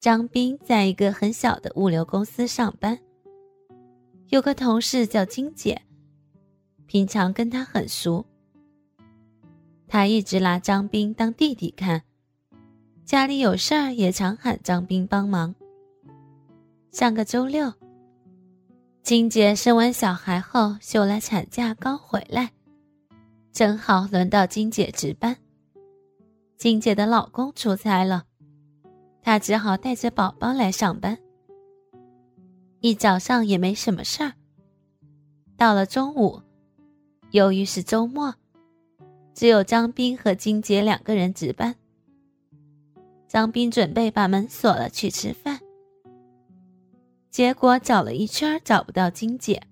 张斌在一个很小的物流公司上班，有个同事叫金姐，平常跟他很熟。他一直拿张斌当弟弟看，家里有事儿也常喊张斌帮忙。上个周六，金姐生完小孩后休了产假，刚回来，正好轮到金姐值班。金姐的老公出差了。他只好带着宝宝来上班。一早上也没什么事儿。到了中午，由于是周末，只有张斌和金姐两个人值班。张斌准备把门锁了去吃饭，结果找了一圈找不到金姐。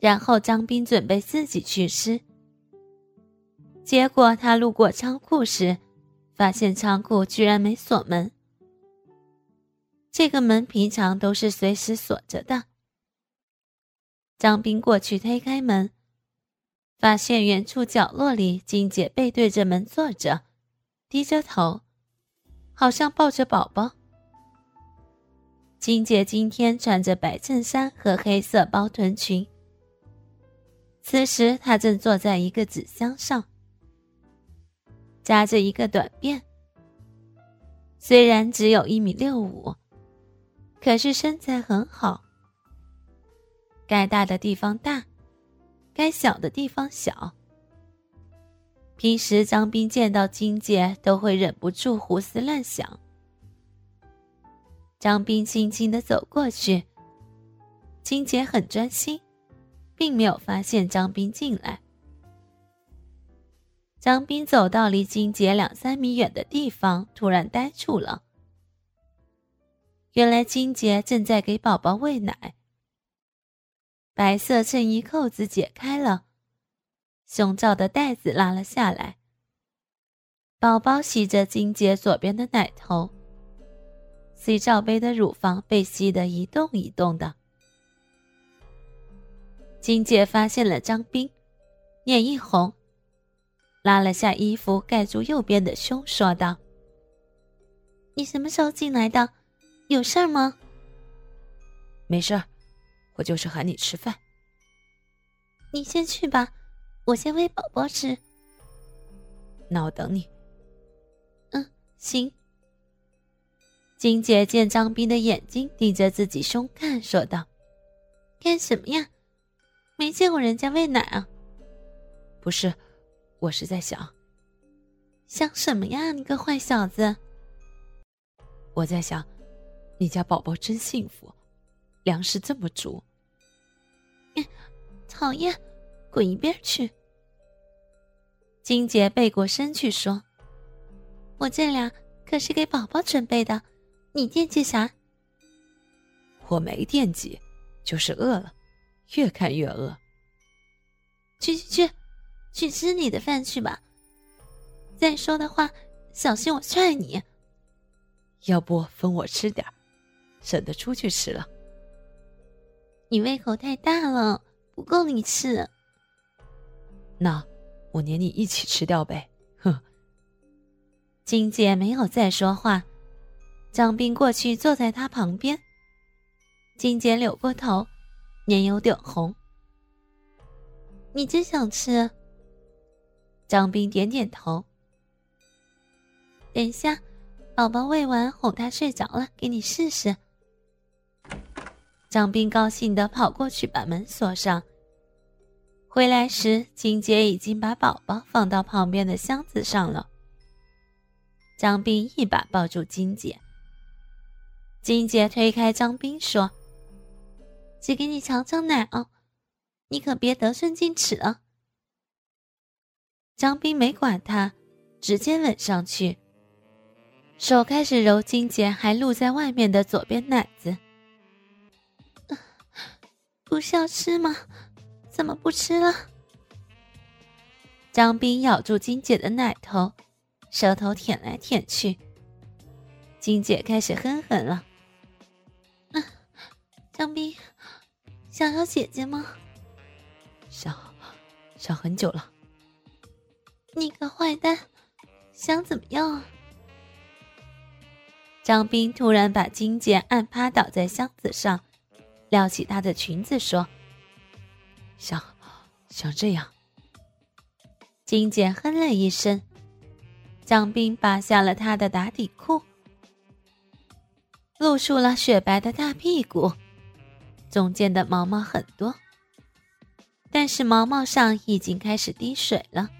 然后张斌准备自己去吃，结果他路过仓库时。发现仓库居然没锁门，这个门平常都是随时锁着的。张斌过去推开门，发现远处角落里金姐背对着门坐着，低着头，好像抱着宝宝。金姐今天穿着白衬衫和黑色包臀裙，此时她正坐在一个纸箱上。扎着一个短辫，虽然只有一米六五，可是身材很好。该大的地方大，该小的地方小。平时张斌见到金姐都会忍不住胡思乱想。张斌轻轻的走过去，金姐很专心，并没有发现张斌进来。张斌走到离金姐两三米远的地方，突然呆住了。原来金姐正在给宝宝喂奶。白色衬衣扣子解开了，胸罩的带子拉了下来。宝宝吸着金姐左边的奶头，C 罩杯的乳房被吸得一动一动的。金姐发现了张斌，脸一红。拉了下衣服盖住右边的胸，说道：“你什么时候进来的？有事儿吗？”“没事儿，我就是喊你吃饭。”“你先去吧，我先喂宝宝吃。”“那我等你。”“嗯，行。”金姐见张斌的眼睛盯着自己胸看，说道：“干什么呀？没见过人家喂奶啊？”“不是。”我是在想，想什么呀？你个坏小子！我在想，你家宝宝真幸福，粮食这么足。讨厌，滚一边去！金姐背过身去说：“我这俩可是给宝宝准备的，你惦记啥？”我没惦记，就是饿了，越看越饿。去去去！去吃你的饭去吧。再说的话，小心我踹你。要不分我吃点省得出去吃了。你胃口太大了，不够你吃。那我连你一起吃掉呗。哼。金姐没有再说话，张斌过去坐在她旁边。金姐扭过头，脸有点红。你真想吃？张斌点点头。等一下，宝宝喂完，哄他睡着了，给你试试。张斌高兴的跑过去，把门锁上。回来时，金姐已经把宝宝放到旁边的箱子上了。张斌一把抱住金姐。金姐推开张斌说：“只给你尝尝奶哦，你可别得寸进尺啊。”张斌没管他，直接吻上去，手开始揉金姐还露在外面的左边奶子。不是要吃吗？怎么不吃了？张斌咬住金姐的奶头，舌头舔来舔去。金姐开始哼哼了。张斌，想要姐姐吗？想，想很久了。你个坏蛋，想怎么样啊？张斌突然把金姐按趴倒在箱子上，撩起她的裙子说：“像，像这样。”金姐哼了一声。张斌拔下了她的打底裤，露出了雪白的大屁股，中间的毛毛很多，但是毛毛上已经开始滴水了。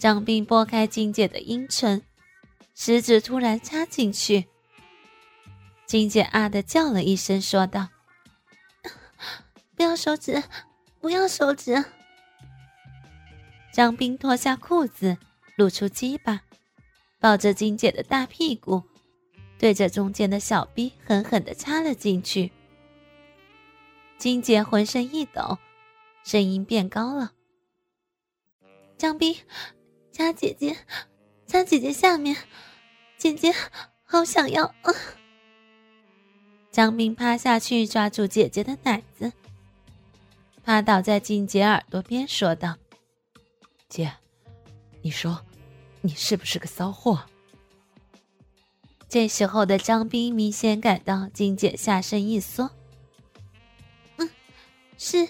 张兵拨开金姐的阴唇。食指突然插进去，金姐啊的叫了一声，说道：“ 不要手指，不要手指。”张斌脱下裤子，露出鸡巴，抱着金姐的大屁股，对着中间的小逼狠狠的插了进去。金姐浑身一抖，声音变高了：“张斌，插姐姐，插姐姐下面。”姐姐，好想要！张斌趴下去抓住姐姐的奶子，趴倒在静姐耳朵边说道：“姐，你说，你是不是个骚货？”这时候的张斌明显感到静姐下身一缩，“嗯，是，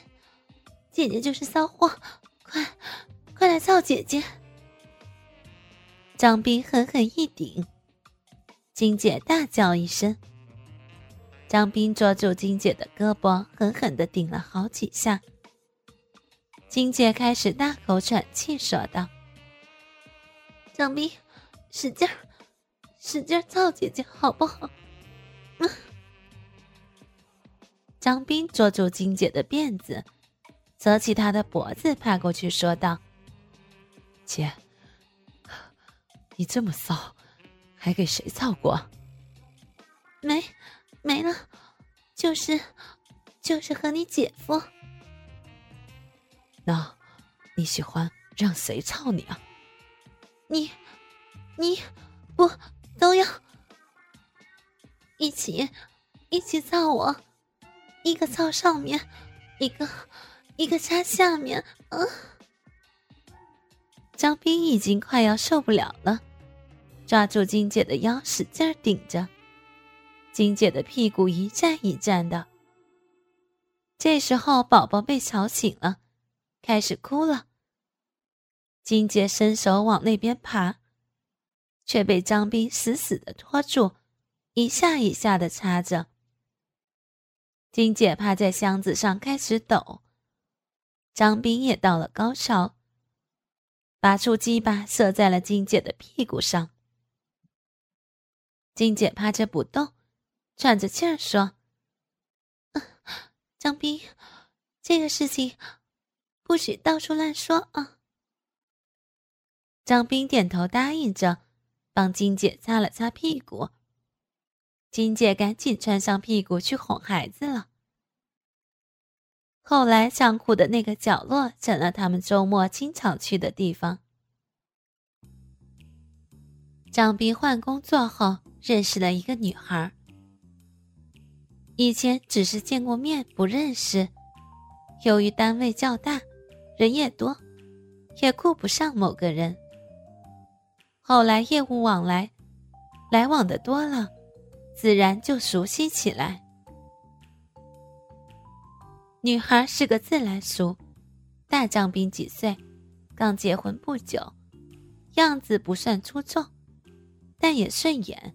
姐姐就是骚货，快，快来操姐姐！”张斌狠狠一顶。金姐大叫一声，张斌抓住金姐的胳膊，狠狠的顶了好几下。金姐开始大口喘气，说道：“张斌，使劲，使劲儿操姐姐，好不好？” 张斌捉住金姐的辫子，扯起她的脖子，爬过去说道：“姐，你这么骚。”还给谁操过？没，没了，就是，就是和你姐夫。那，你喜欢让谁操你啊？你，你，不都要一起，一起操我，一个操上面，一个，一个插下面。嗯，张斌已经快要受不了了。抓住金姐的腰，使劲顶着。金姐的屁股一站一站的。这时候，宝宝被吵醒了，开始哭了。金姐伸手往那边爬，却被张斌死死的拖住，一下一下的插着。金姐趴在箱子上开始抖。张斌也到了高潮，拔出鸡巴射在了金姐的屁股上。金姐趴着不动，喘着气儿说：“张斌，这个事情不许到处乱说啊。”张斌点头答应着，帮金姐擦了擦屁股。金姐赶紧穿上屁股去哄孩子了。后来，仓库的那个角落成了他们周末经常去的地方。张斌换工作后。认识了一个女孩，以前只是见过面不认识。由于单位较大，人也多，也顾不上某个人。后来业务往来，来往的多了，自然就熟悉起来。女孩是个自来熟，大张兵几岁，刚结婚不久，样子不算出众，但也顺眼。